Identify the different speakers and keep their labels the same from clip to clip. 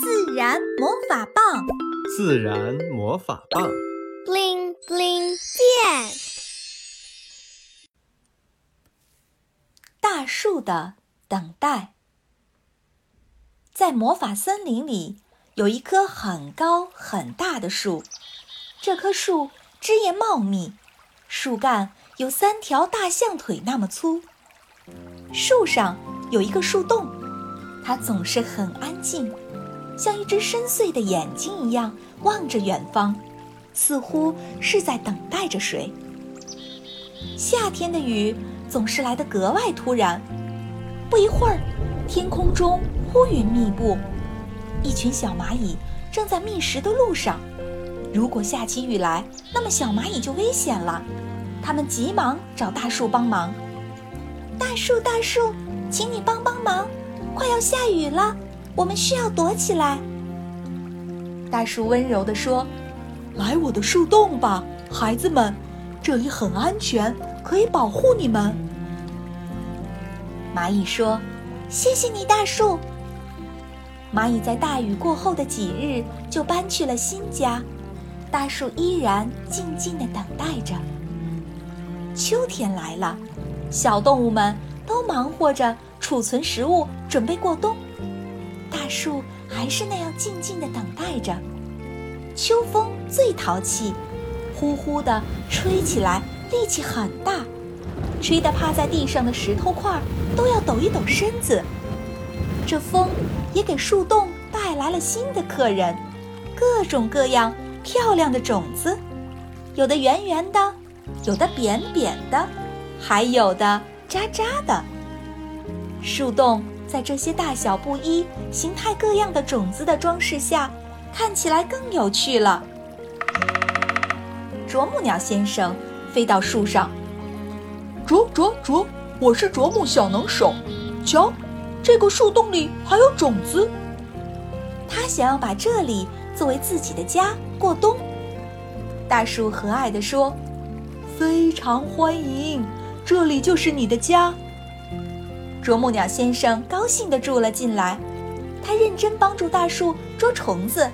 Speaker 1: 自然魔法棒，
Speaker 2: 自然魔法棒
Speaker 3: ，bling bling 变。
Speaker 1: 大树的等待，在魔法森林里有一棵很高很大的树，这棵树枝叶茂密，树干有三条大象腿那么粗。树上有一个树洞，它总是很安静，像一只深邃的眼睛一样望着远方，似乎是在等待着谁。夏天的雨总是来得格外突然，不一会儿，天空中乌云密布，一群小蚂蚁正在觅食的路上。如果下起雨来，那么小蚂蚁就危险了，它们急忙找大树帮忙。大树，大树，请你帮帮忙！快要下雨了，我们需要躲起来。大树温柔地说：“
Speaker 4: 来我的树洞吧，孩子们，这里很安全，可以保护你们。”
Speaker 1: 蚂蚁说：“谢谢你，大树。”蚂蚁在大雨过后的几日就搬去了新家，大树依然静静地等待着。秋天来了。小动物们都忙活着储存食物，准备过冬。树还是那样静静地等待着。秋风最淘气，呼呼地吹起来，力气很大，吹得趴在地上的石头块都要抖一抖身子。这风也给树洞带来了新的客人，各种各样漂亮的种子，有的圆圆的，有的扁扁的。还有的渣渣的树洞，在这些大小不一、形态各样的种子的装饰下，看起来更有趣了。啄木鸟先生飞到树上，
Speaker 4: 啄啄啄，我是啄木小能手。瞧，这个树洞里还有种子。
Speaker 1: 他想要把这里作为自己的家过冬。大树和蔼地说：“
Speaker 4: 非常欢迎。”这里就是你的家，
Speaker 1: 啄木鸟先生高兴地住了进来。他认真帮助大树捉虫子，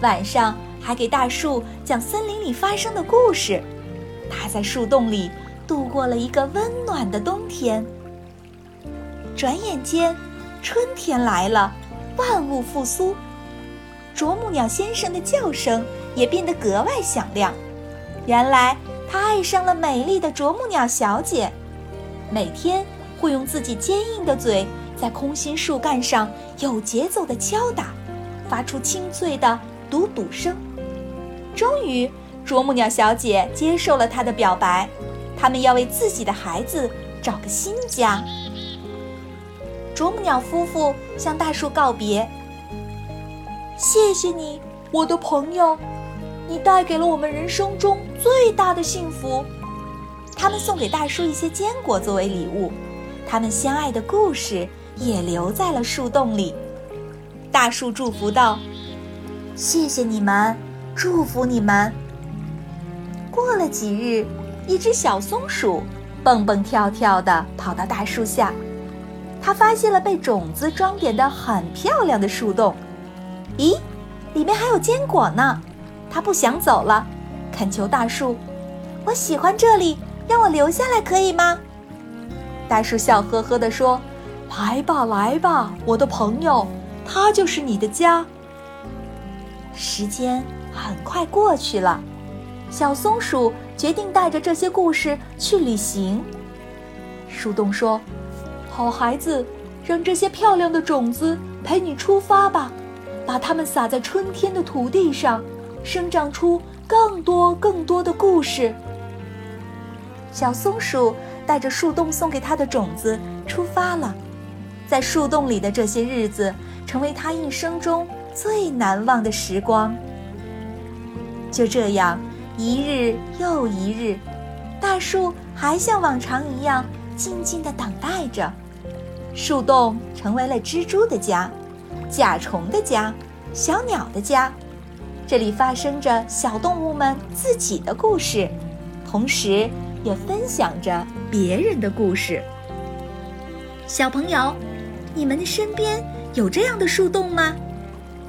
Speaker 1: 晚上还给大树讲森林里发生的故事。他在树洞里度过了一个温暖的冬天。转眼间，春天来了，万物复苏。啄木鸟先生的叫声也变得格外响亮。原来。他爱上了美丽的啄木鸟小姐，每天会用自己坚硬的嘴在空心树干上有节奏地敲打，发出清脆的嘟嘟声。终于，啄木鸟小姐接受了他的表白，他们要为自己的孩子找个新家。啄木鸟夫妇向大树告别：“谢谢你，我的朋友。”你带给了我们人生中最大的幸福。他们送给大叔一些坚果作为礼物，他们相爱的故事也留在了树洞里。大树祝福道：“谢谢你们，祝福你们。”过了几日，一只小松鼠蹦蹦跳跳地跑到大树下，它发现了被种子装点的很漂亮的树洞。咦，里面还有坚果呢！它不想走了，恳求大树：“我喜欢这里，让我留下来可以吗？”大树笑呵呵地说：“
Speaker 4: 来吧，来吧，我的朋友，它就是你的家。”
Speaker 1: 时间很快过去了，小松鼠决定带着这些故事去旅行。树洞说：“
Speaker 4: 好孩子，让这些漂亮的种子陪你出发吧，把它们撒在春天的土地上。”生长出更多更多的故事。
Speaker 1: 小松鼠带着树洞送给他的种子出发了，在树洞里的这些日子，成为他一生中最难忘的时光。就这样，一日又一日，大树还像往常一样静静地等待着。树洞成为了蜘蛛的家，甲虫的家，小鸟的家。这里发生着小动物们自己的故事，同时也分享着别人的故事。小朋友，你们的身边有这样的树洞吗？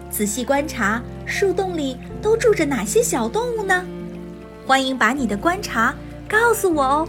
Speaker 1: 仔细观察树洞里都住着哪些小动物呢？欢迎把你的观察告诉我哦。